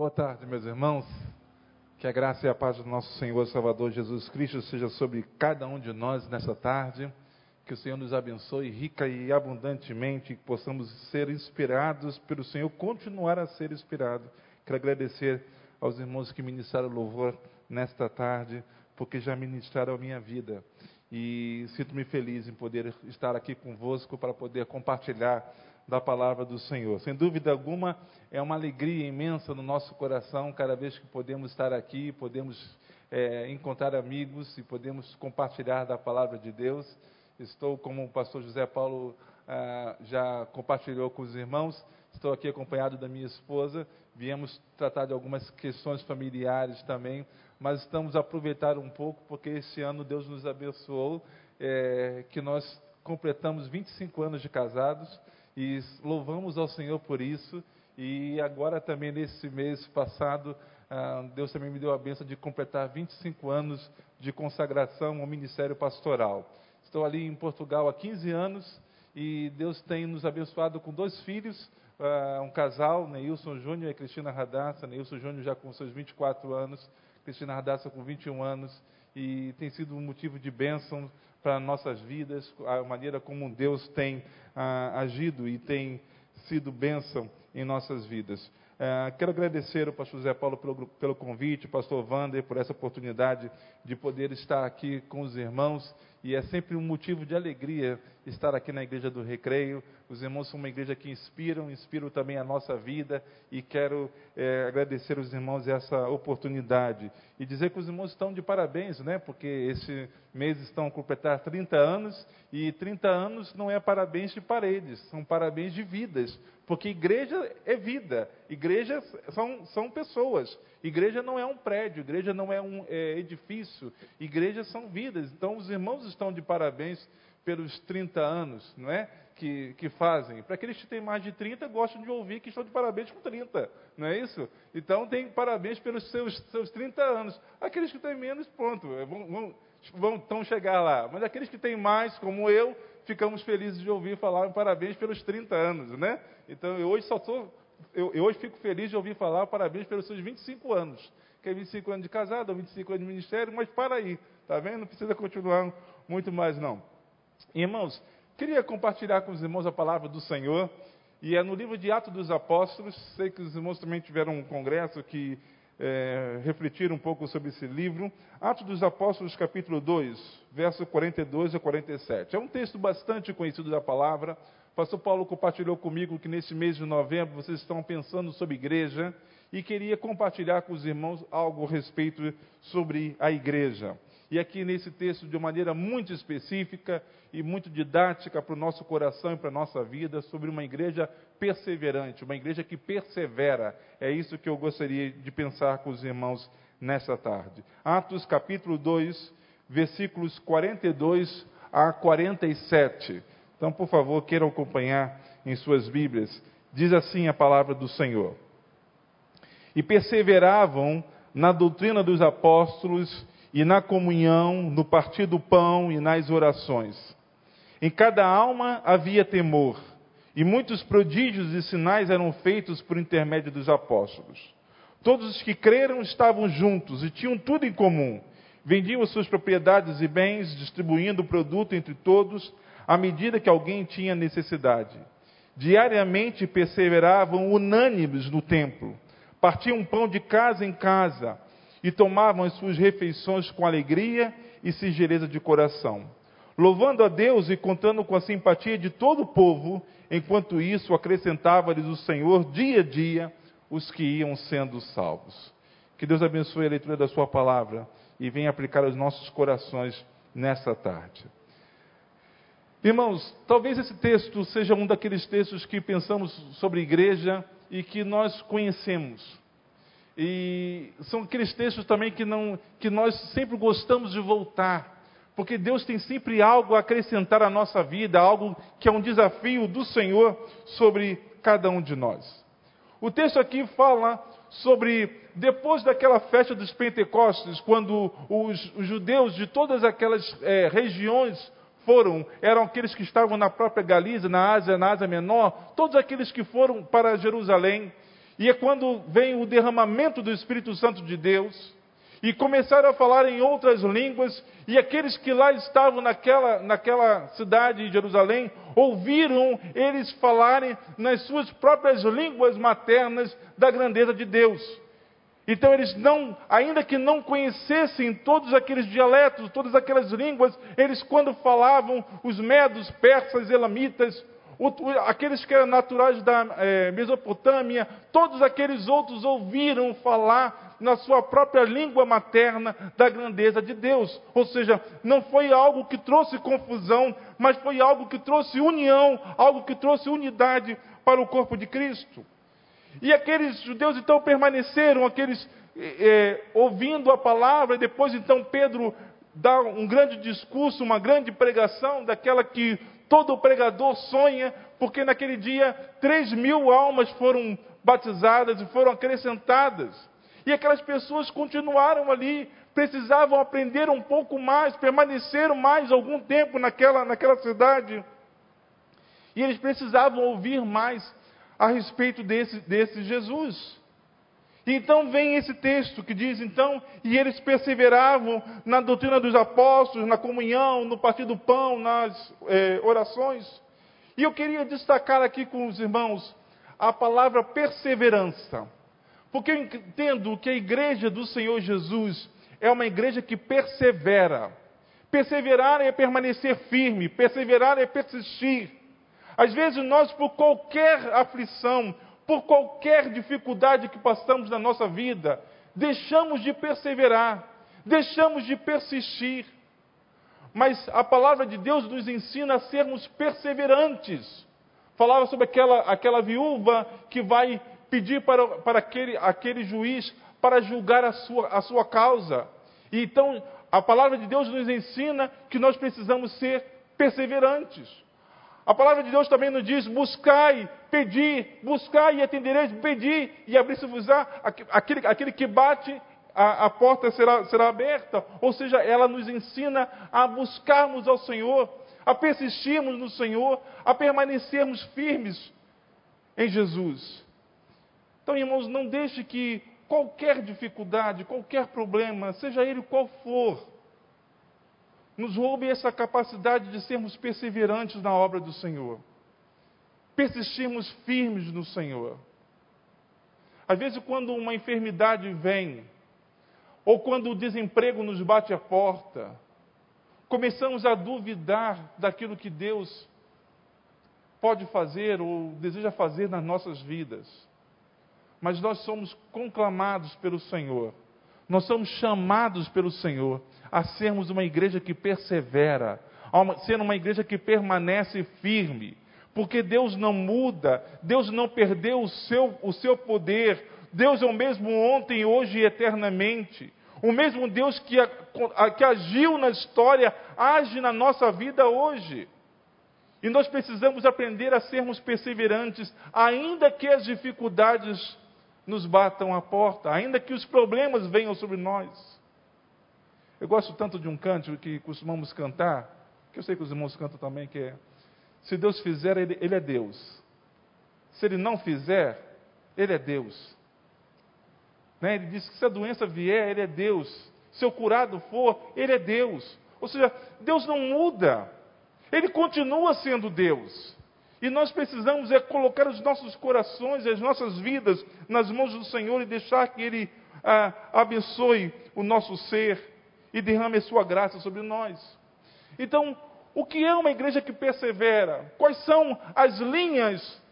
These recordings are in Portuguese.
Boa tarde, meus irmãos. Que a graça e a paz do nosso Senhor Salvador Jesus Cristo seja sobre cada um de nós nessa tarde. Que o Senhor nos abençoe rica e abundantemente, que possamos ser inspirados pelo Senhor, continuar a ser inspirado. Quero agradecer aos irmãos que ministraram louvor nesta tarde, porque já ministraram a minha vida. E sinto-me feliz em poder estar aqui convosco para poder compartilhar da palavra do Senhor. Sem dúvida alguma, é uma alegria imensa no nosso coração cada vez que podemos estar aqui, podemos é, encontrar amigos e podemos compartilhar da palavra de Deus. Estou, como o pastor José Paulo ah, já compartilhou com os irmãos, estou aqui acompanhado da minha esposa. Viemos tratar de algumas questões familiares também, mas estamos aproveitar um pouco porque esse ano Deus nos abençoou, é, que nós completamos 25 anos de casados e louvamos ao Senhor por isso. E agora também nesse mês passado, ah, Deus também me deu a benção de completar 25 anos de consagração ao ministério pastoral. Estou ali em Portugal há 15 anos e Deus tem nos abençoado com dois filhos, ah, um casal, Neilson Júnior e Cristina Radassa. Neilson Júnior já com seus 24 anos, Cristina Radassa com 21 anos e tem sido um motivo de bênção para nossas vidas, a maneira como Deus tem ah, agido e tem sido bênção em nossas vidas. Ah, quero agradecer ao pastor José Paulo pelo, pelo convite, pastor Wander, por essa oportunidade de poder estar aqui com os irmãos. E é sempre um motivo de alegria estar aqui na Igreja do Recreio. Os irmãos são uma igreja que inspiram, inspiram também a nossa vida. E quero é, agradecer aos irmãos essa oportunidade. E dizer que os irmãos estão de parabéns, né? Porque esse mês estão a completar 30 anos. E 30 anos não é parabéns de paredes, são parabéns de vidas. Porque igreja é vida, igreja são, são pessoas. Igreja não é um prédio, igreja não é um é, edifício, igrejas são vidas. Então os irmãos estão de parabéns pelos 30 anos, não é? Que, que fazem. Para aqueles que têm mais de 30, gostam de ouvir que estão de parabéns com 30, não é isso? Então tem parabéns pelos seus, seus 30 anos. Aqueles que têm menos, pronto, vão, vão, vão, vão chegar lá. Mas aqueles que têm mais, como eu, ficamos felizes de ouvir falar parabéns pelos 30 anos, né? Então eu hoje só estou. Eu, eu, hoje fico feliz de ouvir falar parabéns pelos seus 25 anos. Que é 25 anos de casado, ou 25 anos de ministério, mas para aí, tá vendo? Não precisa continuar muito mais, não. Irmãos, queria compartilhar com os irmãos a palavra do Senhor, e é no livro de Atos dos Apóstolos, sei que os irmãos também tiveram um congresso que é, refletir um pouco sobre esse livro. Atos dos Apóstolos, capítulo 2, verso 42 a 47. É um texto bastante conhecido da palavra. Pastor Paulo compartilhou comigo que nesse mês de novembro vocês estão pensando sobre igreja e queria compartilhar com os irmãos algo a respeito sobre a igreja. E aqui nesse texto, de maneira muito específica e muito didática para o nosso coração e para a nossa vida, sobre uma igreja perseverante, uma igreja que persevera. É isso que eu gostaria de pensar com os irmãos nessa tarde. Atos capítulo 2, versículos 42 a 47. Então, por favor, queiram acompanhar em suas Bíblias. Diz assim a palavra do Senhor. E perseveravam na doutrina dos apóstolos e na comunhão, no partir do pão e nas orações. Em cada alma havia temor, e muitos prodígios e sinais eram feitos por intermédio dos apóstolos. Todos os que creram estavam juntos e tinham tudo em comum. Vendiam suas propriedades e bens, distribuindo o produto entre todos, à medida que alguém tinha necessidade. Diariamente perseveravam unânimes no templo, partiam pão de casa em casa e tomavam as suas refeições com alegria e singeleza de coração, louvando a Deus e contando com a simpatia de todo o povo, enquanto isso acrescentava-lhes o Senhor dia a dia os que iam sendo salvos. Que Deus abençoe a leitura da Sua palavra e venha aplicar aos nossos corações nessa tarde. Irmãos, talvez esse texto seja um daqueles textos que pensamos sobre igreja e que nós conhecemos. E são aqueles textos também que, não, que nós sempre gostamos de voltar, porque Deus tem sempre algo a acrescentar à nossa vida, algo que é um desafio do Senhor sobre cada um de nós. O texto aqui fala sobre depois daquela festa dos Pentecostes, quando os, os judeus de todas aquelas é, regiões foram, eram aqueles que estavam na própria Galiza, na Ásia, na Ásia Menor, todos aqueles que foram para Jerusalém, E é quando vem o derramamento do Espírito Santo de Deus, e começaram a falar em outras línguas, e aqueles que lá estavam naquela, naquela cidade de Jerusalém, ouviram eles falarem nas suas próprias línguas maternas da grandeza de Deus. Então eles não, ainda que não conhecessem todos aqueles dialetos, todas aquelas línguas, eles quando falavam, os medos, persas, elamitas, aqueles que eram naturais da é, Mesopotâmia, todos aqueles outros ouviram falar na sua própria língua materna da grandeza de Deus. Ou seja, não foi algo que trouxe confusão, mas foi algo que trouxe união, algo que trouxe unidade para o corpo de Cristo. E aqueles judeus então permaneceram, aqueles é, ouvindo a palavra, e depois então Pedro dá um grande discurso, uma grande pregação, daquela que todo pregador sonha, porque naquele dia três mil almas foram batizadas e foram acrescentadas. E aquelas pessoas continuaram ali, precisavam aprender um pouco mais, permaneceram mais algum tempo naquela, naquela cidade. E eles precisavam ouvir mais a respeito desse, desse Jesus. Então vem esse texto que diz então, e eles perseveravam na doutrina dos apóstolos, na comunhão, no partir do pão, nas é, orações. E eu queria destacar aqui com os irmãos a palavra perseverança. Porque eu entendo que a igreja do Senhor Jesus é uma igreja que persevera. Perseverar é permanecer firme, perseverar é persistir. Às vezes nós, por qualquer aflição, por qualquer dificuldade que passamos na nossa vida, deixamos de perseverar, deixamos de persistir. Mas a palavra de Deus nos ensina a sermos perseverantes. Falava sobre aquela, aquela viúva que vai pedir para, para aquele, aquele juiz para julgar a sua, a sua causa. E então, a palavra de Deus nos ensina que nós precisamos ser perseverantes. A palavra de Deus também nos diz: buscai, pedi, buscai e atendereis, pedi e abrir-se-vos-á. Aquele, aquele que bate, a, a, porta será, será aberta. Ou seja, ela nos ensina a buscarmos ao Senhor, a persistirmos no Senhor, a permanecermos firmes em Jesus. Então, irmãos, não deixe que qualquer dificuldade, qualquer problema, seja ele qual for, nos roube essa capacidade de sermos perseverantes na obra do Senhor. Persistirmos firmes no Senhor. Às vezes, quando uma enfermidade vem, ou quando o desemprego nos bate a porta, começamos a duvidar daquilo que Deus pode fazer ou deseja fazer nas nossas vidas. Mas nós somos conclamados pelo Senhor, nós somos chamados pelo Senhor a sermos uma igreja que persevera, a ser uma igreja que permanece firme, porque Deus não muda, Deus não perdeu o seu, o seu poder, Deus é o mesmo ontem, hoje e eternamente. O mesmo Deus que, que agiu na história, age na nossa vida hoje. E nós precisamos aprender a sermos perseverantes, ainda que as dificuldades nos batam à porta, ainda que os problemas venham sobre nós. Eu gosto tanto de um cântico que costumamos cantar, que eu sei que os irmãos cantam também, que é: Se Deus fizer, Ele, ele é Deus. Se Ele não fizer, Ele é Deus. Né? Ele diz que se a doença vier, Ele é Deus. Se o curado for, Ele é Deus. Ou seja, Deus não muda. Ele continua sendo Deus. E nós precisamos é colocar os nossos corações, as nossas vidas nas mãos do Senhor e deixar que Ele ah, abençoe o nosso ser e derrame a sua graça sobre nós. Então, o que é uma igreja que persevera? Quais são as linhas,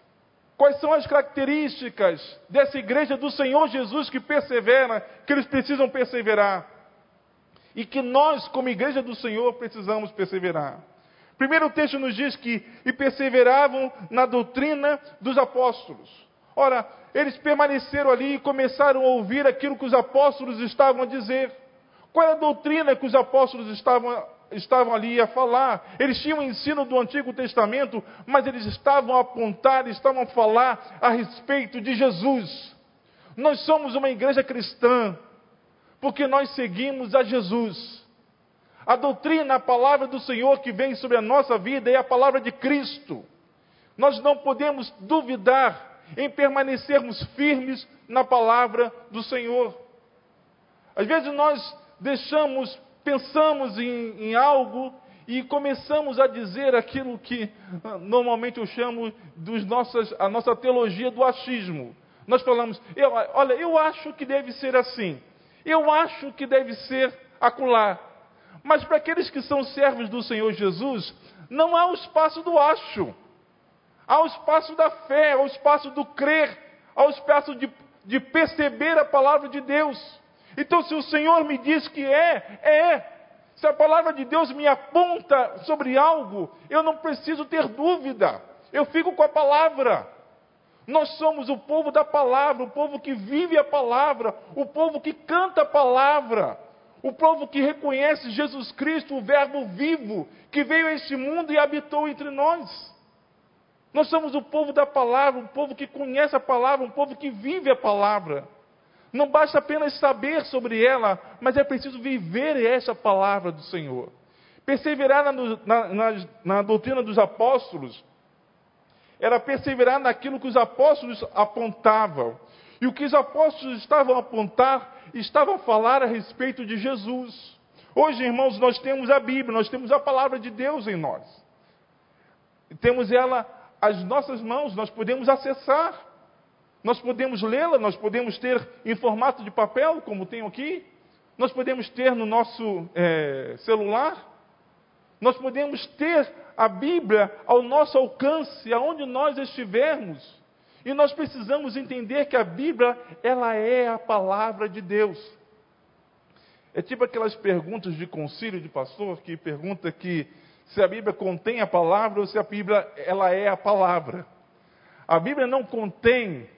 quais são as características dessa igreja do Senhor Jesus que persevera, que eles precisam perseverar? E que nós, como igreja do Senhor, precisamos perseverar. Primeiro o texto nos diz que e perseveravam na doutrina dos apóstolos. Ora, eles permaneceram ali e começaram a ouvir aquilo que os apóstolos estavam a dizer. Qual é a doutrina que os apóstolos estavam, estavam ali a falar? Eles tinham o ensino do Antigo Testamento, mas eles estavam a apontar, estavam a falar a respeito de Jesus. Nós somos uma igreja cristã, porque nós seguimos a Jesus. A doutrina, a palavra do Senhor que vem sobre a nossa vida é a palavra de Cristo. Nós não podemos duvidar em permanecermos firmes na palavra do Senhor. Às vezes nós deixamos, pensamos em, em algo e começamos a dizer aquilo que ah, normalmente eu chamo dos nossas, a nossa teologia do achismo. Nós falamos, eu, olha, eu acho que deve ser assim, eu acho que deve ser acolá. Mas para aqueles que são servos do Senhor Jesus, não há o espaço do acho. Há o espaço da fé, há o espaço do crer, há o espaço de, de perceber a palavra de Deus. Então, se o Senhor me diz que é, é. Se a palavra de Deus me aponta sobre algo, eu não preciso ter dúvida. Eu fico com a palavra. Nós somos o povo da palavra, o povo que vive a palavra, o povo que canta a palavra. O povo que reconhece Jesus Cristo, o Verbo vivo, que veio a este mundo e habitou entre nós. Nós somos o povo da palavra, um povo que conhece a palavra, um povo que vive a palavra. Não basta apenas saber sobre ela, mas é preciso viver essa palavra do Senhor. Perseverar na, na, na, na doutrina dos apóstolos era perseverar naquilo que os apóstolos apontavam. E o que os apóstolos estavam a apontar estavam a falar a respeito de Jesus. Hoje, irmãos, nós temos a Bíblia, nós temos a palavra de Deus em nós. Temos ela às nossas mãos, nós podemos acessar. Nós podemos lê-la, nós podemos ter em formato de papel, como tenho aqui. Nós podemos ter no nosso é, celular. Nós podemos ter a Bíblia ao nosso alcance, aonde nós estivermos. E nós precisamos entender que a Bíblia, ela é a palavra de Deus. É tipo aquelas perguntas de concílio de pastor que pergunta que se a Bíblia contém a palavra ou se a Bíblia ela é a palavra. A Bíblia não contém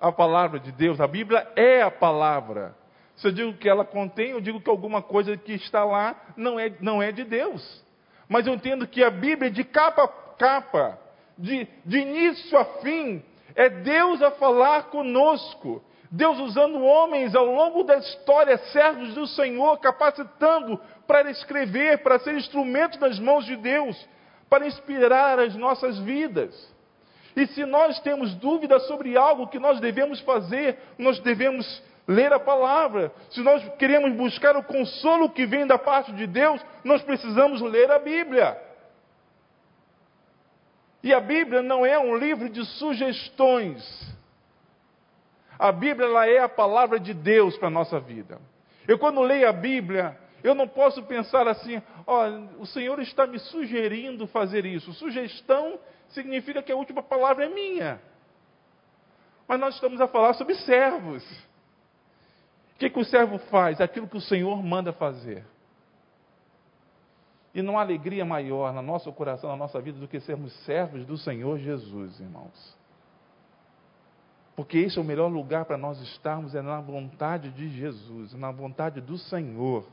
a palavra de Deus, a Bíblia é a palavra. Se eu digo que ela contém, eu digo que alguma coisa que está lá não é, não é de Deus. Mas eu entendo que a Bíblia, de capa a capa, de, de início a fim, é Deus a falar conosco. Deus usando homens ao longo da história, servos do Senhor, capacitando para escrever, para ser instrumentos nas mãos de Deus, para inspirar as nossas vidas. E se nós temos dúvidas sobre algo que nós devemos fazer, nós devemos ler a palavra. Se nós queremos buscar o consolo que vem da parte de Deus, nós precisamos ler a Bíblia. E a Bíblia não é um livro de sugestões. A Bíblia ela é a palavra de Deus para a nossa vida. Eu, quando leio a Bíblia, eu não posso pensar assim, ó, o Senhor está me sugerindo fazer isso. Sugestão significa que a última palavra é minha. Mas nós estamos a falar sobre servos. O que, que o servo faz? Aquilo que o Senhor manda fazer. E não há alegria maior no nosso coração, na nossa vida, do que sermos servos do Senhor Jesus, irmãos. Porque esse é o melhor lugar para nós estarmos, é na vontade de Jesus, na vontade do Senhor.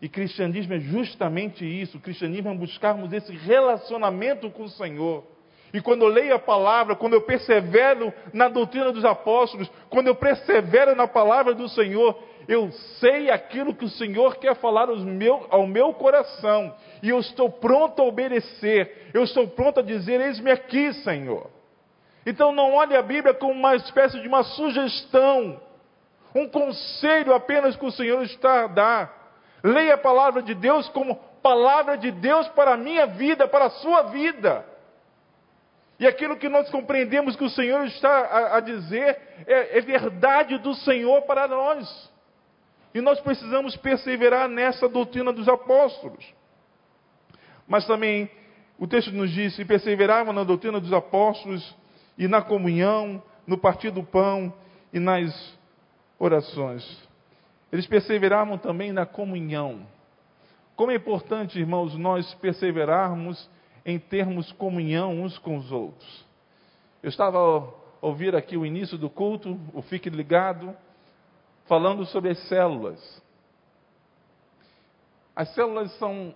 E cristianismo é justamente isso. O cristianismo é buscarmos esse relacionamento com o Senhor. E quando eu leio a palavra, quando eu persevero na doutrina dos apóstolos, quando eu persevero na palavra do Senhor, eu sei aquilo que o Senhor quer falar ao meu, ao meu coração, e eu estou pronto a obedecer, eu estou pronto a dizer: Eis-me aqui, Senhor. Então não olhe a Bíblia como uma espécie de uma sugestão, um conselho apenas que o Senhor está a dar. Leia a palavra de Deus como palavra de Deus para a minha vida, para a sua vida. E aquilo que nós compreendemos que o Senhor está a, a dizer é, é verdade do Senhor para nós. E nós precisamos perseverar nessa doutrina dos apóstolos. Mas também o texto nos diz: se perseveravam na doutrina dos apóstolos e na comunhão, no partir do pão e nas orações. Eles perseveravam também na comunhão. Como é importante, irmãos, nós perseverarmos em termos comunhão uns com os outros. Eu estava a ouvir aqui o início do culto, o Fique Ligado, falando sobre as células. As células são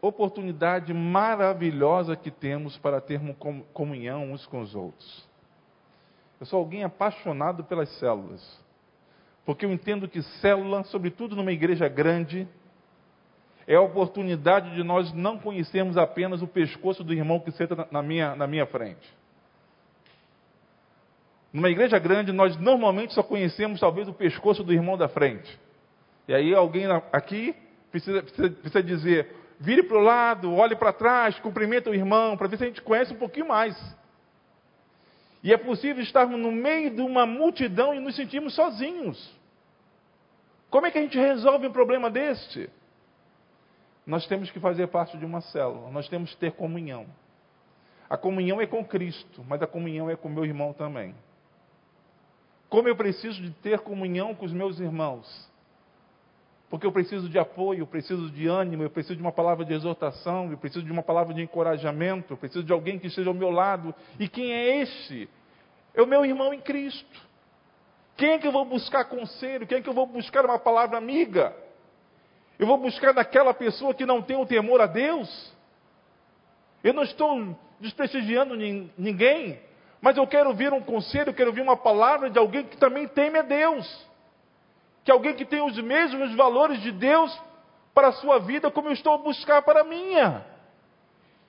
oportunidade maravilhosa que temos para termos comunhão uns com os outros. Eu sou alguém apaixonado pelas células, porque eu entendo que célula, sobretudo numa igreja grande, é a oportunidade de nós não conhecermos apenas o pescoço do irmão que senta na minha, na minha frente. Numa igreja grande, nós normalmente só conhecemos talvez o pescoço do irmão da frente. E aí alguém aqui precisa, precisa, precisa dizer, vire para o lado, olhe para trás, cumprimenta o irmão, para ver se a gente conhece um pouquinho mais. E é possível estarmos no meio de uma multidão e nos sentirmos sozinhos. Como é que a gente resolve um problema deste? Nós temos que fazer parte de uma célula, nós temos que ter comunhão. A comunhão é com Cristo, mas a comunhão é com meu irmão também. Como eu preciso de ter comunhão com os meus irmãos? Porque eu preciso de apoio, eu preciso de ânimo, eu preciso de uma palavra de exortação, eu preciso de uma palavra de encorajamento, eu preciso de alguém que esteja ao meu lado. E quem é este? É o meu irmão em Cristo. Quem é que eu vou buscar conselho? Quem é que eu vou buscar uma palavra amiga? Eu vou buscar naquela pessoa que não tem o temor a Deus? Eu não estou desprestigiando ninguém, mas eu quero ouvir um conselho, eu quero ouvir uma palavra de alguém que também teme a Deus que alguém que tem os mesmos valores de Deus para a sua vida como eu estou a buscar para a minha.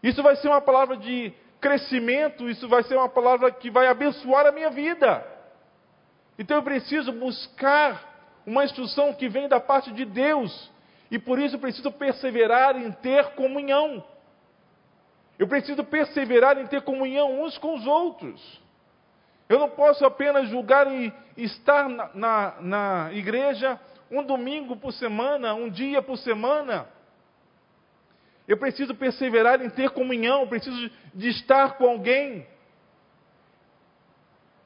Isso vai ser uma palavra de crescimento, isso vai ser uma palavra que vai abençoar a minha vida. Então eu preciso buscar uma instrução que vem da parte de Deus, e por isso eu preciso perseverar em ter comunhão. Eu preciso perseverar em ter comunhão uns com os outros. Eu não posso apenas julgar e estar na, na, na igreja um domingo por semana, um dia por semana. Eu preciso perseverar em ter comunhão, preciso de estar com alguém.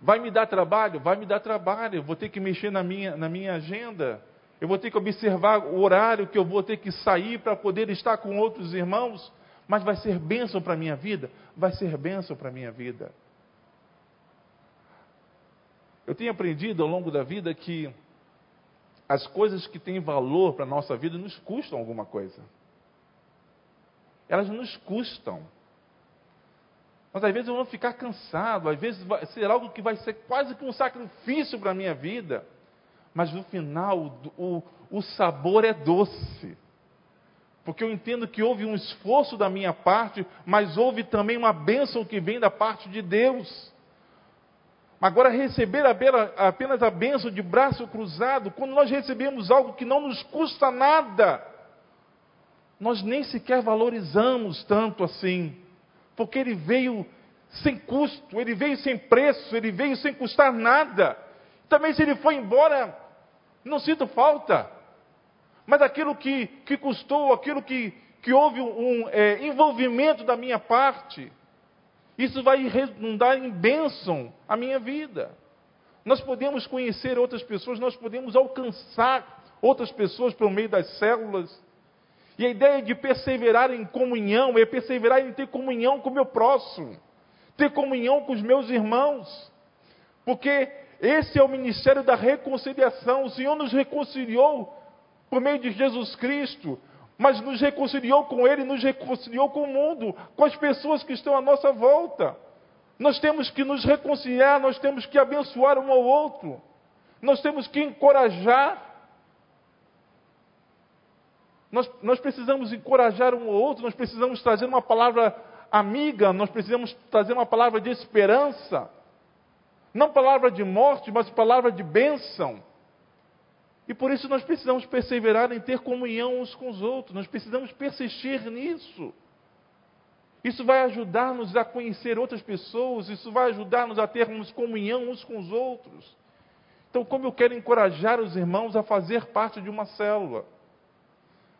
Vai me dar trabalho? Vai me dar trabalho. Eu vou ter que mexer na minha, na minha agenda. Eu vou ter que observar o horário que eu vou ter que sair para poder estar com outros irmãos. Mas vai ser bênção para a minha vida? Vai ser bênção para a minha vida. Eu tenho aprendido ao longo da vida que as coisas que têm valor para a nossa vida nos custam alguma coisa. Elas nos custam. Mas às vezes eu vou ficar cansado, às vezes vai ser algo que vai ser quase que um sacrifício para a minha vida. Mas no final, o, o sabor é doce. Porque eu entendo que houve um esforço da minha parte, mas houve também uma bênção que vem da parte de Deus. Agora, receber apenas a bênção de braço cruzado, quando nós recebemos algo que não nos custa nada, nós nem sequer valorizamos tanto assim, porque ele veio sem custo, ele veio sem preço, ele veio sem custar nada. Também, se ele foi embora, não sinto falta, mas aquilo que, que custou, aquilo que, que houve um é, envolvimento da minha parte, isso vai redundar em bênção a minha vida. Nós podemos conhecer outras pessoas, nós podemos alcançar outras pessoas por meio das células. E a ideia de perseverar em comunhão é perseverar em ter comunhão com o meu próximo, ter comunhão com os meus irmãos. Porque esse é o ministério da reconciliação. O Senhor nos reconciliou por meio de Jesus Cristo mas nos reconciliou com Ele, nos reconciliou com o mundo, com as pessoas que estão à nossa volta. Nós temos que nos reconciliar, nós temos que abençoar um ao outro, nós temos que encorajar. Nós, nós precisamos encorajar um ao outro, nós precisamos trazer uma palavra amiga, nós precisamos trazer uma palavra de esperança. Não palavra de morte, mas palavra de bênção. E por isso nós precisamos perseverar em ter comunhão uns com os outros, nós precisamos persistir nisso. Isso vai ajudar-nos a conhecer outras pessoas, isso vai ajudar-nos a termos comunhão uns com os outros. Então, como eu quero encorajar os irmãos a fazer parte de uma célula,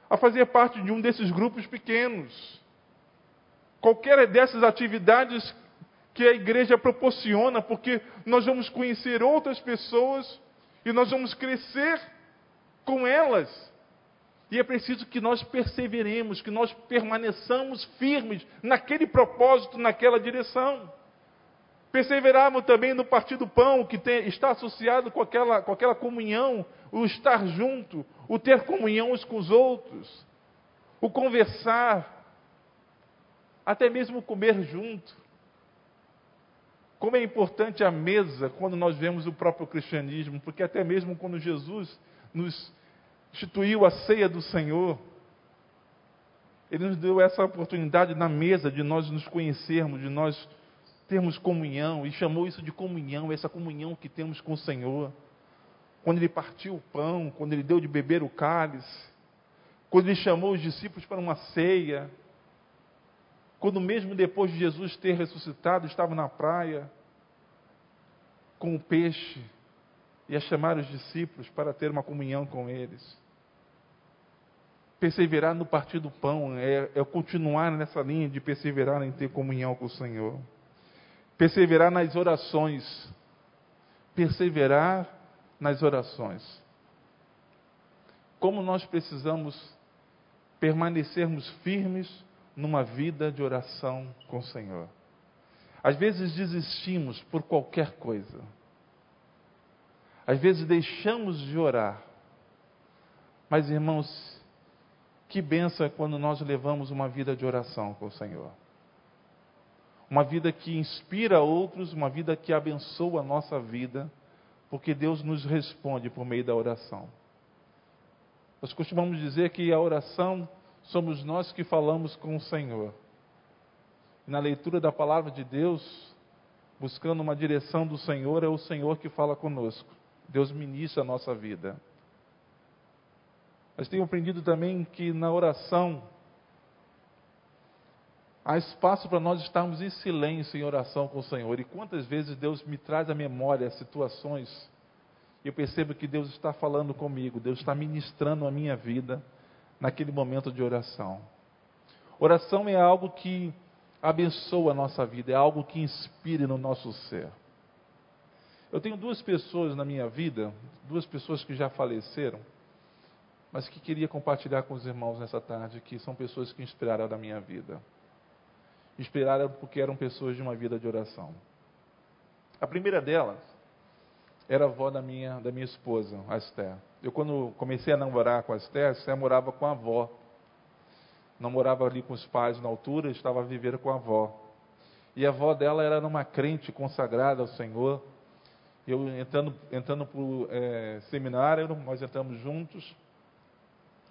a fazer parte de um desses grupos pequenos, qualquer dessas atividades que a igreja proporciona, porque nós vamos conhecer outras pessoas e nós vamos crescer com elas. E é preciso que nós perseveremos, que nós permaneçamos firmes naquele propósito, naquela direção. Perseverarmos também no partir do pão, que tem, está associado com aquela, com aquela comunhão, o estar junto, o ter comunhão uns com os outros, o conversar, até mesmo comer junto. Como é importante a mesa quando nós vemos o próprio cristianismo, porque até mesmo quando Jesus nos instituiu a ceia do Senhor, Ele nos deu essa oportunidade na mesa de nós nos conhecermos, de nós termos comunhão, e chamou isso de comunhão, essa comunhão que temos com o Senhor. Quando ele partiu o pão, quando ele deu de beber o cálice, quando ele chamou os discípulos para uma ceia, quando mesmo depois de Jesus ter ressuscitado, estava na praia com o peixe, ia chamar os discípulos para ter uma comunhão com eles. Perseverar no partir do pão é, é continuar nessa linha de perseverar em ter comunhão com o Senhor. Perseverar nas orações. Perseverar nas orações. Como nós precisamos permanecermos firmes numa vida de oração com o Senhor. Às vezes desistimos por qualquer coisa. Às vezes deixamos de orar. Mas, irmãos, que benção é quando nós levamos uma vida de oração com o Senhor. Uma vida que inspira outros, uma vida que abençoa a nossa vida, porque Deus nos responde por meio da oração. Nós costumamos dizer que a oração somos nós que falamos com o Senhor. Na leitura da palavra de Deus, buscando uma direção do Senhor, é o Senhor que fala conosco. Deus ministra a nossa vida. Mas tenho aprendido também que na oração há espaço para nós estarmos em silêncio em oração com o Senhor. E quantas vezes Deus me traz à memória situações e eu percebo que Deus está falando comigo, Deus está ministrando a minha vida naquele momento de oração. Oração é algo que abençoa a nossa vida, é algo que inspire no nosso ser. Eu tenho duas pessoas na minha vida, duas pessoas que já faleceram, mas que queria compartilhar com os irmãos nessa tarde, que são pessoas que inspiraram a minha vida. Inspiraram porque eram pessoas de uma vida de oração. A primeira delas era a avó da minha, da minha esposa, a Esther. Eu, quando comecei a namorar com a Esther, a Esther morava com a avó. Não morava ali com os pais na altura, estava a viver com a avó. E a avó dela era uma crente consagrada ao Senhor. Eu entrando, entrando para o é, seminário, nós entramos juntos.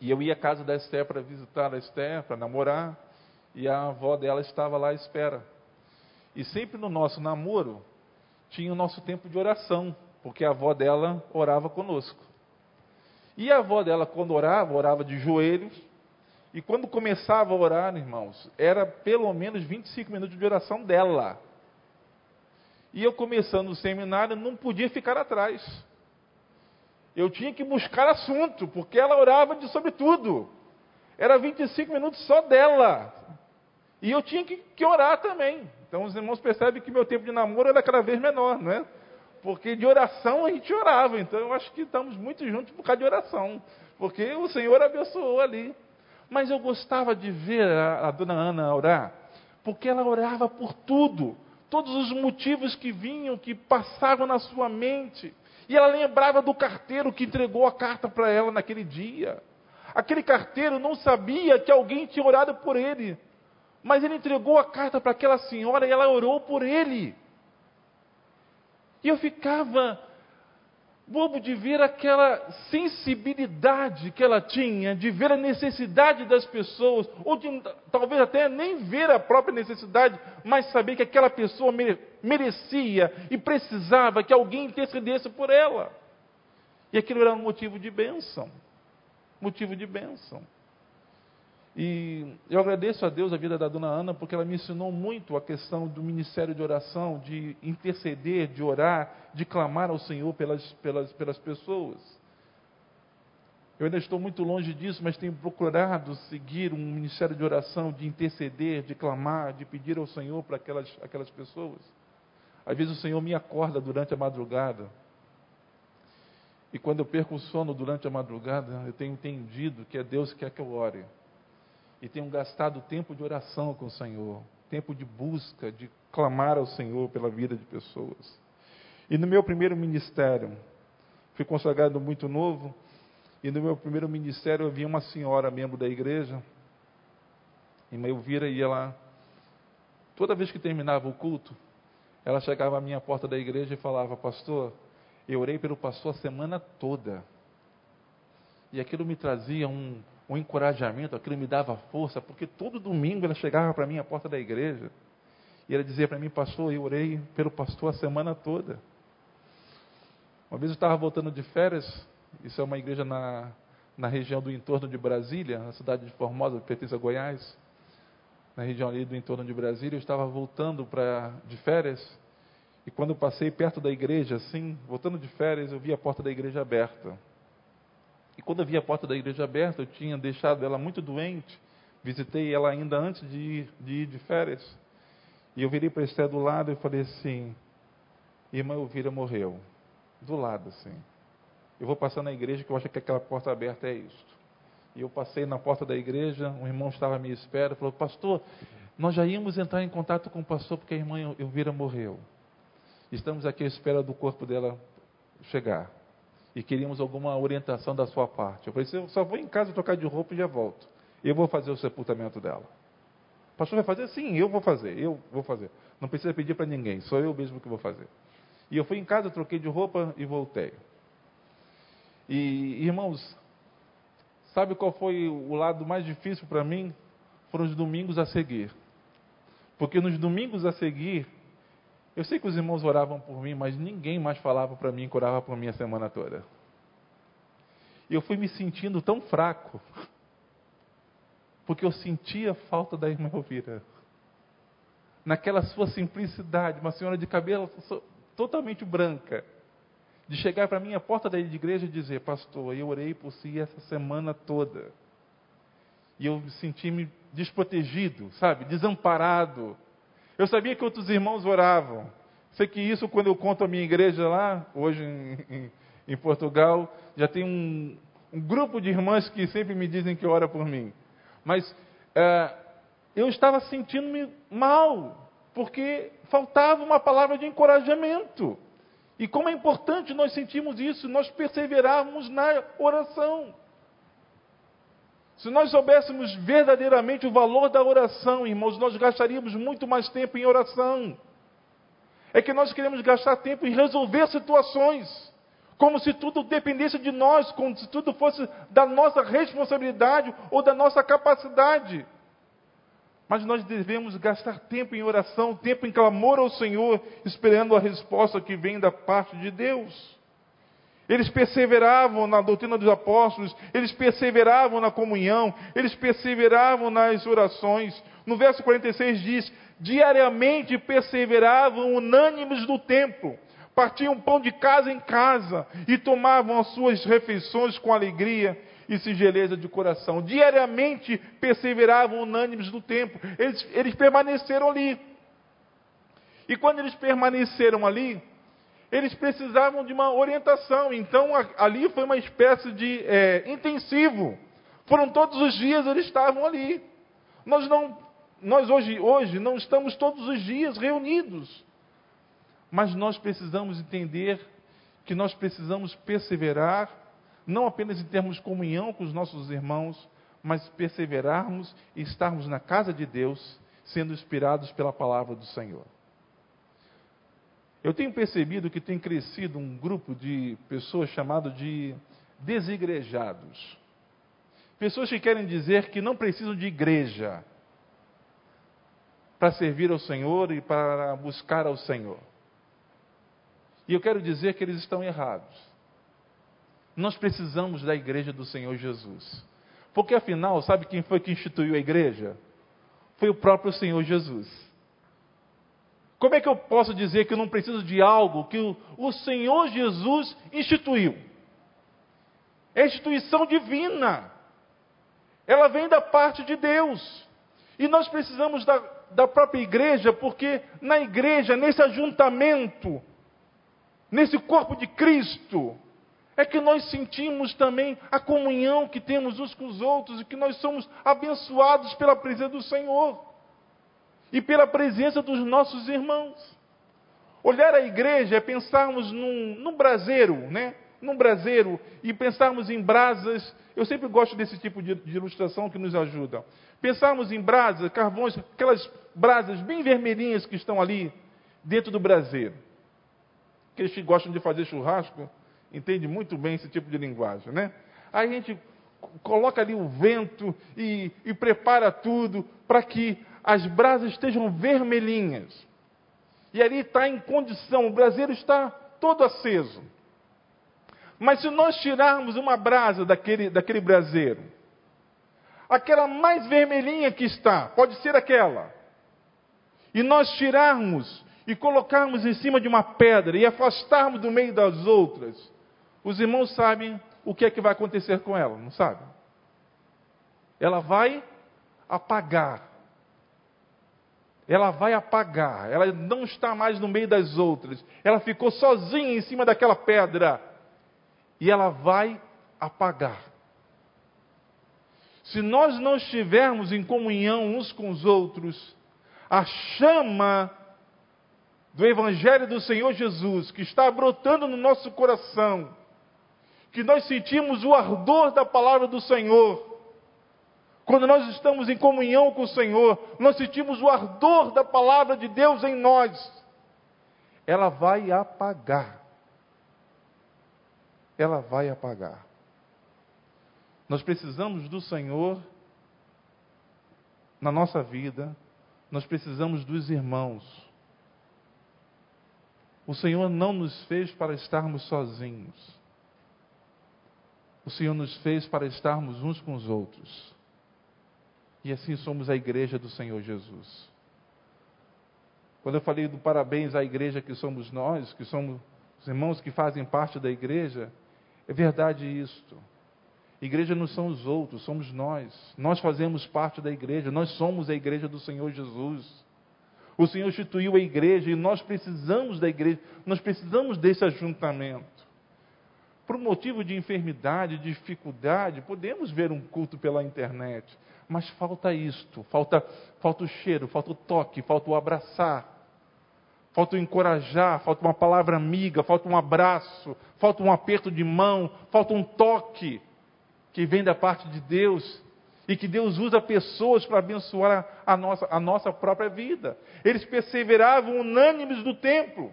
E eu ia à casa da Esther para visitar a Esther, para namorar. E a avó dela estava lá à espera. E sempre no nosso namoro, tinha o nosso tempo de oração porque a avó dela orava conosco. E a avó dela, quando orava, orava de joelhos. E quando começava a orar, irmãos, era pelo menos 25 minutos de oração dela. E eu, começando o seminário, não podia ficar atrás. Eu tinha que buscar assunto, porque ela orava de sobre tudo. Era 25 minutos só dela. E eu tinha que, que orar também. Então os irmãos percebem que meu tempo de namoro era cada vez menor, não é? porque de oração a gente orava. Então eu acho que estamos muito juntos por causa de oração, porque o Senhor abençoou ali. Mas eu gostava de ver a, a dona Ana orar, porque ela orava por tudo, todos os motivos que vinham, que passavam na sua mente. E ela lembrava do carteiro que entregou a carta para ela naquele dia. Aquele carteiro não sabia que alguém tinha orado por ele, mas ele entregou a carta para aquela senhora e ela orou por ele. E eu ficava bobo de ver aquela sensibilidade que ela tinha, de ver a necessidade das pessoas, ou de talvez até nem ver a própria necessidade, mas saber que aquela pessoa merecia e precisava que alguém intercedesse por ela. E aquilo era um motivo de bênção. Motivo de bênção. E eu agradeço a Deus a vida da dona Ana, porque ela me ensinou muito a questão do ministério de oração, de interceder, de orar, de clamar ao Senhor pelas, pelas, pelas pessoas. Eu ainda estou muito longe disso, mas tenho procurado seguir um ministério de oração, de interceder, de clamar, de pedir ao Senhor para aquelas, aquelas pessoas. Às vezes o Senhor me acorda durante a madrugada. E quando eu perco o sono durante a madrugada, eu tenho entendido que é Deus que quer que eu ore e tenham gastado tempo de oração com o Senhor, tempo de busca, de clamar ao Senhor pela vida de pessoas. E no meu primeiro ministério, fui consagrado muito novo, e no meu primeiro ministério havia uma senhora, membro da igreja, e eu vira ia lá. Toda vez que terminava o culto, ela chegava à minha porta da igreja e falava: Pastor, eu orei pelo pastor a semana toda. E aquilo me trazia um, um encorajamento, aquilo me dava força, porque todo domingo ela chegava para mim à porta da igreja E ela dizia para mim, pastor, eu orei pelo pastor a semana toda. Uma vez eu estava voltando de férias, isso é uma igreja na, na região do entorno de Brasília, na cidade de Formosa, pertence a Goiás, na região ali do entorno de Brasília, eu estava voltando para de férias, e quando eu passei perto da igreja, assim, voltando de férias, eu vi a porta da igreja aberta. E quando eu vi a porta da igreja aberta, eu tinha deixado ela muito doente, visitei ela ainda antes de ir de, ir de férias, e eu virei para Esté do lado e falei assim, irmã Elvira morreu do lado, assim. Eu vou passar na igreja que eu acho que aquela porta aberta é isto. E eu passei na porta da igreja, um irmão estava à minha espera, falou, pastor, nós já íamos entrar em contato com o pastor porque a irmã Elvira morreu. Estamos aqui à espera do corpo dela chegar. E queríamos alguma orientação da sua parte. Eu falei, eu só vou em casa trocar de roupa e já volto. Eu vou fazer o sepultamento dela. O pastor vai fazer? Sim, eu vou fazer, eu vou fazer. Não precisa pedir para ninguém, sou eu mesmo que vou fazer. E eu fui em casa, troquei de roupa e voltei. E, irmãos, sabe qual foi o lado mais difícil para mim? Foram os domingos a seguir. Porque nos domingos a seguir, eu sei que os irmãos oravam por mim, mas ninguém mais falava para mim que orava por mim a semana toda. E eu fui me sentindo tão fraco, porque eu sentia falta da irmã Elvira. Naquela sua simplicidade, uma senhora de cabelo totalmente branca, de chegar para mim à porta da igreja e dizer: Pastor, eu orei por si essa semana toda. E eu senti-me desprotegido, sabe, desamparado. Eu sabia que outros irmãos oravam. Sei que isso, quando eu conto a minha igreja lá, hoje em, em, Portugal, já tem um, um, grupo de irmãs que sempre me dizem que ora por mim. Mas é, eu estava sentindo-me mal, porque faltava uma palavra de encorajamento. E como é importante nós sentirmos isso, nós perseverarmos na oração. Se nós soubéssemos verdadeiramente o valor da oração, irmãos, nós gastaríamos muito mais tempo em oração. É que nós queremos gastar tempo em resolver situações, como se tudo dependesse de nós, como se tudo fosse da nossa responsabilidade ou da nossa capacidade. Mas nós devemos gastar tempo em oração, tempo em clamor ao Senhor, esperando a resposta que vem da parte de Deus. Eles perseveravam na doutrina dos apóstolos, eles perseveravam na comunhão, eles perseveravam nas orações. No verso 46 diz: diariamente perseveravam unânimes no templo, partiam pão de casa em casa e tomavam as suas refeições com alegria e singeleza de coração. Diariamente perseveravam unânimes no tempo. Eles, eles permaneceram ali. E quando eles permaneceram ali, eles precisavam de uma orientação. Então ali foi uma espécie de é, intensivo. Foram todos os dias eles estavam ali. Nós não, nós hoje, hoje não estamos todos os dias reunidos. Mas nós precisamos entender que nós precisamos perseverar não apenas em termos de comunhão com os nossos irmãos, mas perseverarmos e estarmos na casa de Deus, sendo inspirados pela palavra do Senhor. Eu tenho percebido que tem crescido um grupo de pessoas chamado de desigrejados. Pessoas que querem dizer que não precisam de igreja para servir ao Senhor e para buscar ao Senhor. E eu quero dizer que eles estão errados. Nós precisamos da igreja do Senhor Jesus. Porque afinal, sabe quem foi que instituiu a igreja? Foi o próprio Senhor Jesus. Como é que eu posso dizer que eu não preciso de algo que o, o Senhor Jesus instituiu? É instituição divina. Ela vem da parte de Deus. E nós precisamos da, da própria igreja, porque na igreja, nesse ajuntamento, nesse corpo de Cristo, é que nós sentimos também a comunhão que temos uns com os outros e que nós somos abençoados pela presença do Senhor e pela presença dos nossos irmãos. Olhar a igreja é pensarmos num, num braseiro, né? Num braseiro e pensarmos em brasas. Eu sempre gosto desse tipo de, de ilustração que nos ajuda. Pensarmos em brasas, carvões, aquelas brasas bem vermelhinhas que estão ali dentro do braseiro. Aqueles que gostam de fazer churrasco, entende muito bem esse tipo de linguagem, né? Aí a gente coloca ali o vento e, e prepara tudo para que as brasas estejam vermelhinhas. E ali está em condição, o braseiro está todo aceso. Mas se nós tirarmos uma brasa daquele, daquele braseiro, aquela mais vermelhinha que está, pode ser aquela, e nós tirarmos e colocarmos em cima de uma pedra e afastarmos do meio das outras, os irmãos sabem o que é que vai acontecer com ela, não sabem? Ela vai apagar. Ela vai apagar. Ela não está mais no meio das outras. Ela ficou sozinha em cima daquela pedra. E ela vai apagar. Se nós não estivermos em comunhão uns com os outros, a chama do Evangelho do Senhor Jesus, que está brotando no nosso coração, que nós sentimos o ardor da palavra do Senhor, quando nós estamos em comunhão com o Senhor, nós sentimos o ardor da palavra de Deus em nós, ela vai apagar. Ela vai apagar. Nós precisamos do Senhor na nossa vida, nós precisamos dos irmãos. O Senhor não nos fez para estarmos sozinhos. O Senhor nos fez para estarmos uns com os outros. E assim somos a igreja do Senhor Jesus. Quando eu falei do parabéns à igreja que somos nós, que somos os irmãos que fazem parte da igreja, é verdade isto. Igreja não são os outros, somos nós. Nós fazemos parte da igreja, nós somos a igreja do Senhor Jesus. O Senhor instituiu a igreja e nós precisamos da igreja, nós precisamos desse ajuntamento. Por motivo de enfermidade, de dificuldade, podemos ver um culto pela internet, mas falta isto, falta, falta o cheiro, falta o toque, falta o abraçar, falta o encorajar, falta uma palavra amiga, falta um abraço, falta um aperto de mão, falta um toque que vem da parte de Deus e que Deus usa pessoas para abençoar a nossa, a nossa própria vida. Eles perseveravam unânimes do templo,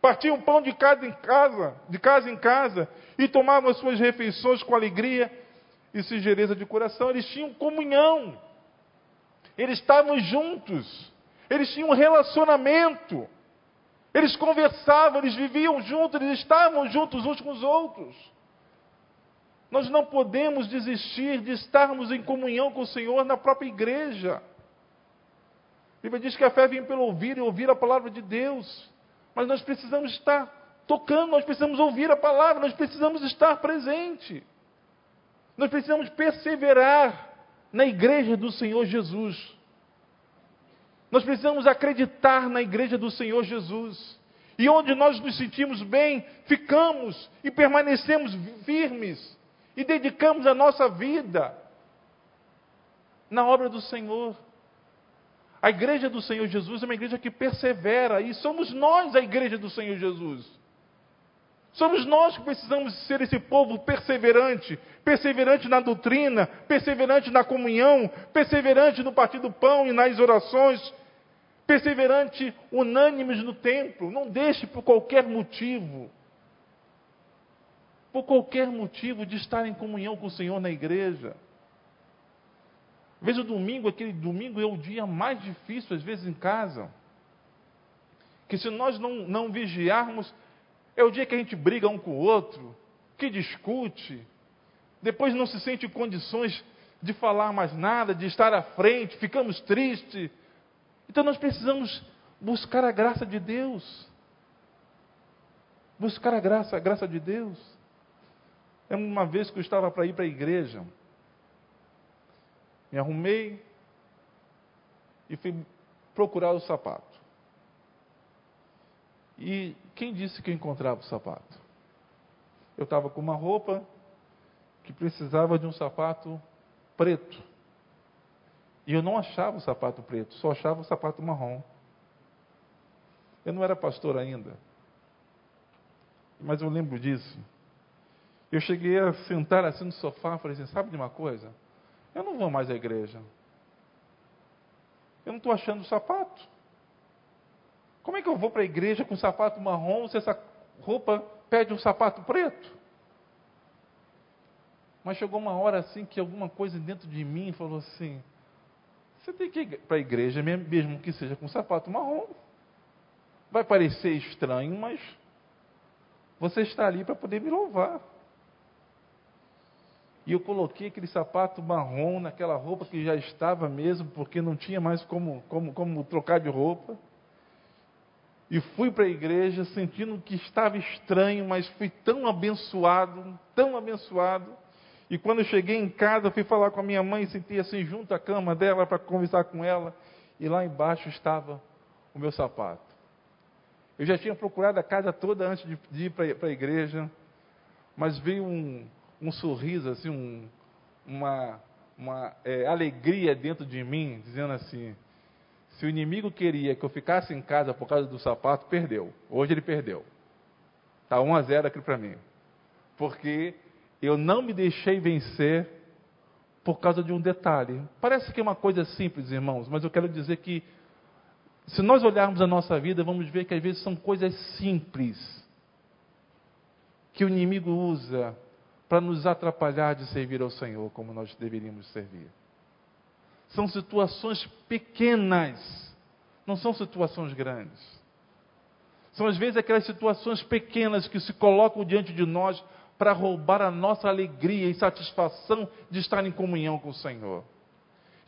partiam pão de casa em casa, de casa em casa, e tomavam as suas refeições com alegria e singeleza de coração. Eles tinham comunhão, eles estavam juntos, eles tinham um relacionamento, eles conversavam, eles viviam juntos, eles estavam juntos uns com os outros. Nós não podemos desistir de estarmos em comunhão com o Senhor na própria igreja. A Bíblia diz que a fé vem pelo ouvir e ouvir a palavra de Deus. Mas nós precisamos estar tocando, nós precisamos ouvir a palavra, nós precisamos estar presente. Nós precisamos perseverar na igreja do Senhor Jesus. Nós precisamos acreditar na igreja do Senhor Jesus. E onde nós nos sentimos bem, ficamos e permanecemos firmes e dedicamos a nossa vida na obra do Senhor. A igreja do Senhor Jesus é uma igreja que persevera e somos nós a igreja do Senhor Jesus. Somos nós que precisamos ser esse povo perseverante, perseverante na doutrina, perseverante na comunhão, perseverante no partir do pão e nas orações, perseverante unânimes no templo. Não deixe por qualquer motivo por qualquer motivo de estar em comunhão com o Senhor na igreja. Vezes o domingo, aquele domingo é o dia mais difícil, às vezes em casa. Que se nós não, não vigiarmos, é o dia que a gente briga um com o outro, que discute, depois não se sente em condições de falar mais nada, de estar à frente, ficamos tristes. Então nós precisamos buscar a graça de Deus. Buscar a graça, a graça de Deus. É uma vez que eu estava para ir para a igreja. Me arrumei e fui procurar o sapato. E quem disse que eu encontrava o sapato? Eu estava com uma roupa que precisava de um sapato preto. E eu não achava o sapato preto, só achava o sapato marrom. Eu não era pastor ainda. Mas eu lembro disso. Eu cheguei a sentar assim no sofá e falei assim: sabe de uma coisa? Eu não vou mais à igreja. Eu não estou achando o sapato. Como é que eu vou para a igreja com sapato marrom se essa roupa pede um sapato preto? Mas chegou uma hora assim que alguma coisa dentro de mim falou assim: Você tem que ir para a igreja, mesmo que seja com sapato marrom. Vai parecer estranho, mas você está ali para poder me louvar. E eu coloquei aquele sapato marrom naquela roupa que já estava mesmo, porque não tinha mais como, como, como trocar de roupa. E fui para a igreja sentindo que estava estranho, mas fui tão abençoado, tão abençoado. E quando cheguei em casa, fui falar com a minha mãe, sentei assim junto à cama dela para conversar com ela. E lá embaixo estava o meu sapato. Eu já tinha procurado a casa toda antes de, de ir para a igreja, mas veio um, um sorriso, assim, um, uma, uma é, alegria dentro de mim, dizendo assim: se o inimigo queria que eu ficasse em casa por causa do sapato, perdeu. Hoje ele perdeu. Está 1 a 0 aqui para mim. Porque eu não me deixei vencer por causa de um detalhe. Parece que é uma coisa simples, irmãos, mas eu quero dizer que se nós olharmos a nossa vida, vamos ver que às vezes são coisas simples que o inimigo usa para nos atrapalhar de servir ao Senhor como nós deveríamos servir. São situações pequenas, não são situações grandes. São às vezes aquelas situações pequenas que se colocam diante de nós para roubar a nossa alegria e satisfação de estar em comunhão com o Senhor.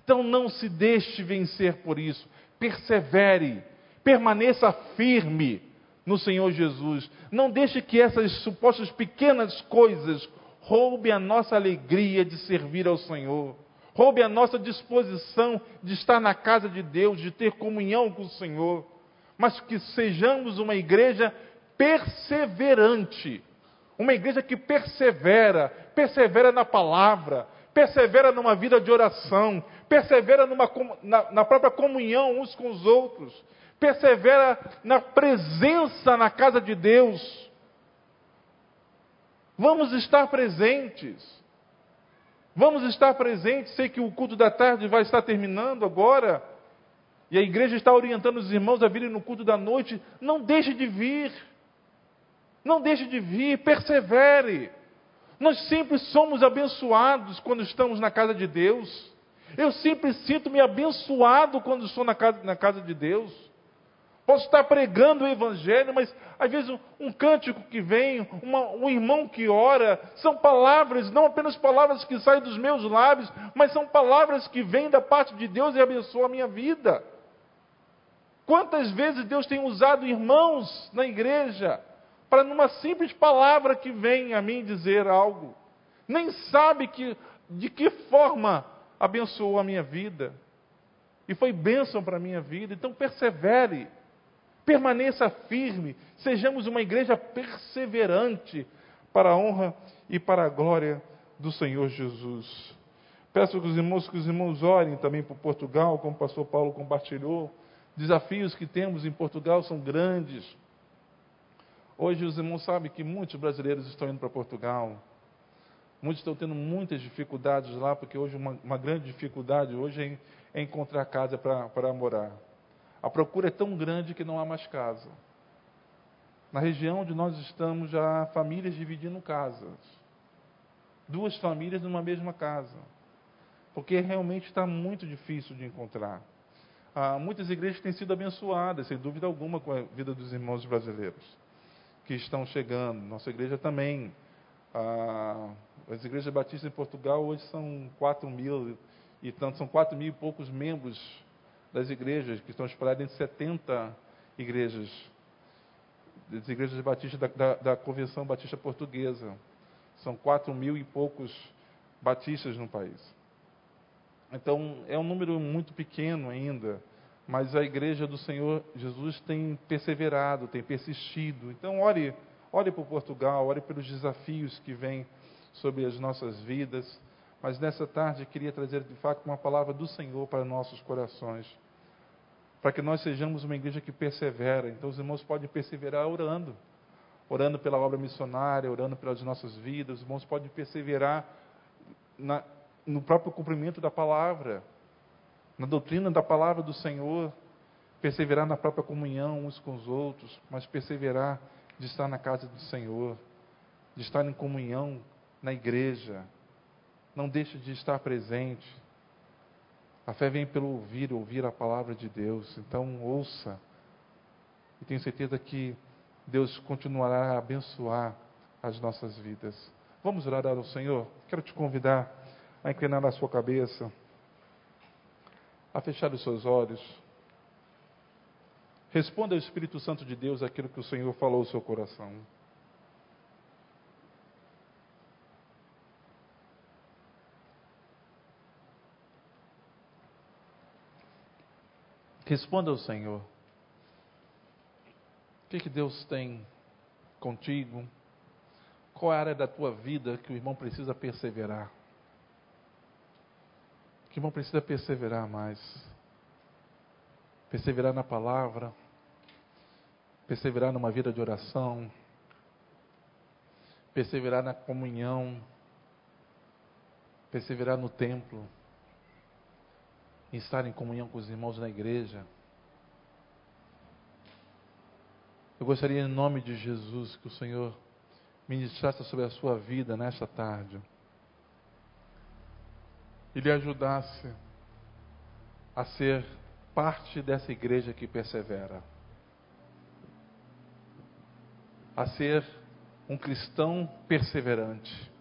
Então não se deixe vencer por isso persevere, permaneça firme no Senhor Jesus. Não deixe que essas supostas pequenas coisas roubem a nossa alegria de servir ao Senhor. Roube a nossa disposição de estar na casa de Deus, de ter comunhão com o Senhor. Mas que sejamos uma igreja perseverante. Uma igreja que persevera, persevera na palavra, persevera numa vida de oração, persevera numa, na, na própria comunhão uns com os outros, persevera na presença na casa de Deus. Vamos estar presentes. Vamos estar presentes. Sei que o culto da tarde vai estar terminando agora. E a igreja está orientando os irmãos a virem no culto da noite. Não deixe de vir. Não deixe de vir. Persevere. Nós sempre somos abençoados quando estamos na casa de Deus. Eu sempre sinto-me abençoado quando estou na casa, na casa de Deus. Posso estar pregando o Evangelho, mas às vezes um, um cântico que vem, uma, um irmão que ora, são palavras, não apenas palavras que saem dos meus lábios, mas são palavras que vêm da parte de Deus e abençoam a minha vida. Quantas vezes Deus tem usado irmãos na igreja para numa simples palavra que vem a mim dizer algo. Nem sabe que, de que forma abençoou a minha vida. E foi bênção para a minha vida. Então persevere, permaneça firme, sejamos uma igreja perseverante para a honra e para a glória do Senhor Jesus. Peço que os irmãos, que os irmãos orem também por Portugal, como o pastor Paulo compartilhou. Desafios que temos em Portugal são grandes. Hoje os irmãos sabem que muitos brasileiros estão indo para Portugal. Muitos estão tendo muitas dificuldades lá, porque hoje uma, uma grande dificuldade hoje é, é encontrar casa para morar. A procura é tão grande que não há mais casa. Na região onde nós estamos, já há famílias dividindo casas. Duas famílias numa mesma casa. Porque realmente está muito difícil de encontrar. Ah, muitas igrejas têm sido abençoadas, sem dúvida alguma, com a vida dos irmãos brasileiros que estão chegando. Nossa igreja também. Ah, as igrejas batistas em Portugal hoje são 4 mil e tanto, são 4 mil e poucos membros das igrejas, que estão espalhadas em 70 igrejas, das igrejas batistas da, da, da Convenção Batista Portuguesa. São 4 mil e poucos batistas no país. Então, é um número muito pequeno ainda mas a igreja do Senhor Jesus tem perseverado, tem persistido. Então, ore, ore por Portugal, ore pelos desafios que vêm sobre as nossas vidas. Mas nessa tarde queria trazer de fato uma palavra do Senhor para nossos corações, para que nós sejamos uma igreja que persevera. Então, os irmãos podem perseverar orando, orando pela obra missionária, orando pelas nossas vidas. Os irmãos podem perseverar na, no próprio cumprimento da palavra na doutrina da palavra do Senhor, perseverar na própria comunhão uns com os outros, mas perseverar de estar na casa do Senhor, de estar em comunhão na igreja. Não deixe de estar presente. A fé vem pelo ouvir, ouvir a palavra de Deus. Então, ouça. E tenho certeza que Deus continuará a abençoar as nossas vidas. Vamos orar ao Senhor? Quero te convidar a inclinar a sua cabeça, a fechar os seus olhos. Responda ao Espírito Santo de Deus aquilo que o Senhor falou ao seu coração. Responda ao Senhor. O que, que Deus tem contigo? Qual é a área da tua vida que o irmão precisa perseverar? Que o irmão precisa perseverar mais. Perseverar na palavra, perseverar numa vida de oração, perseverar na comunhão, perseverar no templo em estar em comunhão com os irmãos na igreja. Eu gostaria, em nome de Jesus, que o Senhor ministrasse sobre a sua vida nesta tarde. E lhe ajudasse a ser parte dessa igreja que persevera, a ser um cristão perseverante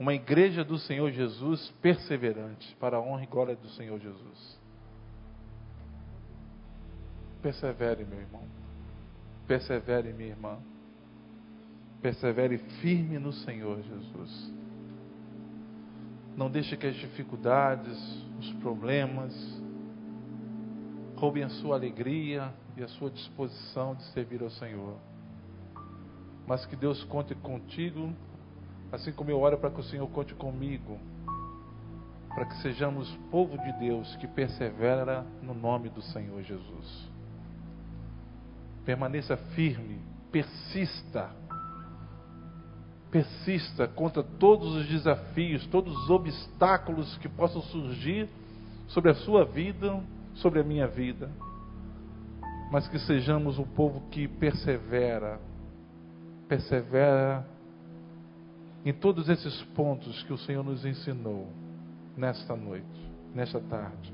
uma igreja do Senhor Jesus perseverante, para a honra e glória do Senhor Jesus. Persevere, meu irmão. Persevere, minha irmã. Persevere firme no Senhor Jesus. Não deixe que as dificuldades, os problemas, roubem a sua alegria e a sua disposição de servir ao Senhor. Mas que Deus conte contigo Assim como eu oro para que o Senhor conte comigo, para que sejamos povo de Deus que persevera no nome do Senhor Jesus. Permaneça firme, persista. Persista contra todos os desafios, todos os obstáculos que possam surgir sobre a sua vida, sobre a minha vida. Mas que sejamos um povo que persevera, persevera em todos esses pontos que o Senhor nos ensinou nesta noite, nesta tarde.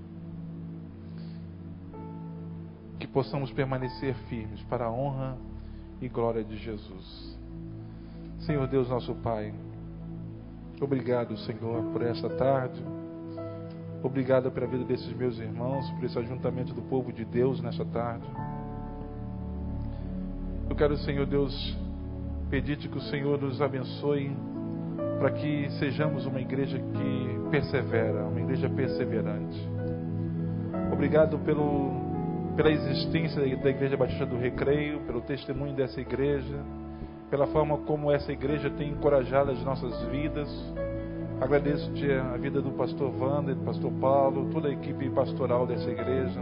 Que possamos permanecer firmes para a honra e glória de Jesus. Senhor Deus, nosso Pai, obrigado, Senhor, por esta tarde. Obrigado pela vida desses meus irmãos, por esse ajuntamento do povo de Deus nesta tarde. Eu quero, Senhor Deus, pedir-te que o Senhor nos abençoe para que sejamos uma igreja que persevera, uma igreja perseverante. Obrigado pelo, pela existência da Igreja Batista do Recreio, pelo testemunho dessa igreja, pela forma como essa igreja tem encorajado as nossas vidas. Agradeço-te a vida do pastor Wander, do pastor Paulo, toda a equipe pastoral dessa igreja.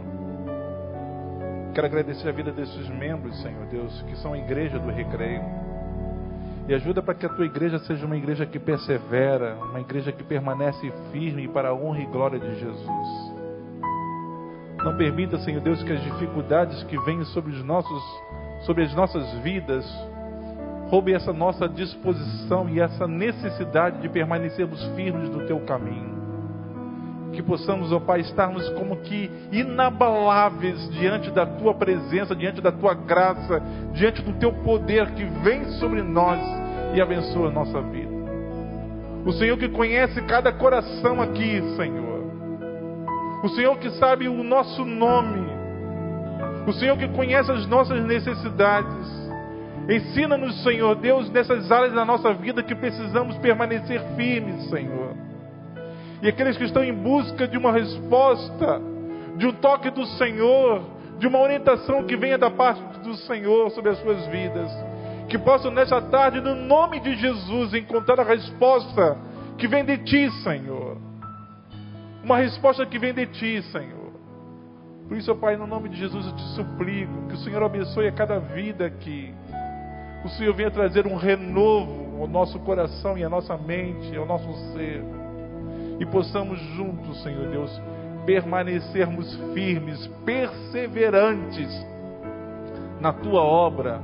Quero agradecer a vida desses membros, Senhor Deus, que são a igreja do Recreio e ajuda para que a tua igreja seja uma igreja que persevera, uma igreja que permanece firme para a honra e glória de Jesus. Não permita, Senhor Deus, que as dificuldades que vêm sobre, os nossos, sobre as nossas vidas roubem essa nossa disposição e essa necessidade de permanecermos firmes no teu caminho. Que possamos, ó Pai, estarmos como que inabaláveis diante da tua presença, diante da tua graça, diante do teu poder que vem sobre nós e abençoa a nossa vida. O Senhor que conhece cada coração aqui, Senhor. O Senhor que sabe o nosso nome. O Senhor que conhece as nossas necessidades. Ensina-nos, Senhor Deus, nessas áreas da nossa vida que precisamos permanecer firmes, Senhor. E aqueles que estão em busca de uma resposta, de um toque do Senhor, de uma orientação que venha da parte do Senhor sobre as suas vidas que possam nessa tarde, no nome de Jesus, encontrar a resposta que vem de Ti, Senhor. Uma resposta que vem de Ti, Senhor. Por isso, Pai, no nome de Jesus, eu te suplico que o Senhor abençoe a cada vida aqui. O Senhor venha trazer um renovo ao nosso coração e à nossa mente, ao nosso ser. E possamos juntos, Senhor Deus, permanecermos firmes, perseverantes na tua obra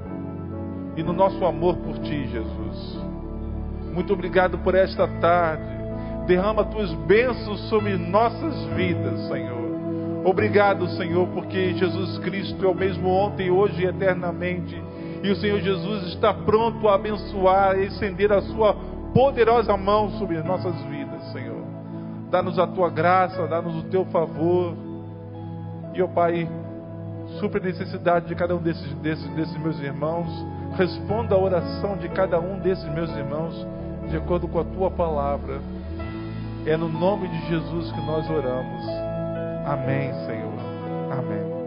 e no nosso amor por Ti, Jesus. Muito obrigado por esta tarde. Derrama tuas bênçãos sobre nossas vidas, Senhor. Obrigado, Senhor, porque Jesus Cristo é o mesmo ontem, hoje e eternamente. E o Senhor Jesus está pronto a abençoar e estender a sua poderosa mão sobre nossas vidas. Dá-nos a tua graça, dá-nos o teu favor. E, ó Pai, supre a necessidade de cada um desses, desses, desses meus irmãos. Responda a oração de cada um desses meus irmãos, de acordo com a tua palavra. É no nome de Jesus que nós oramos. Amém, Senhor. Amém.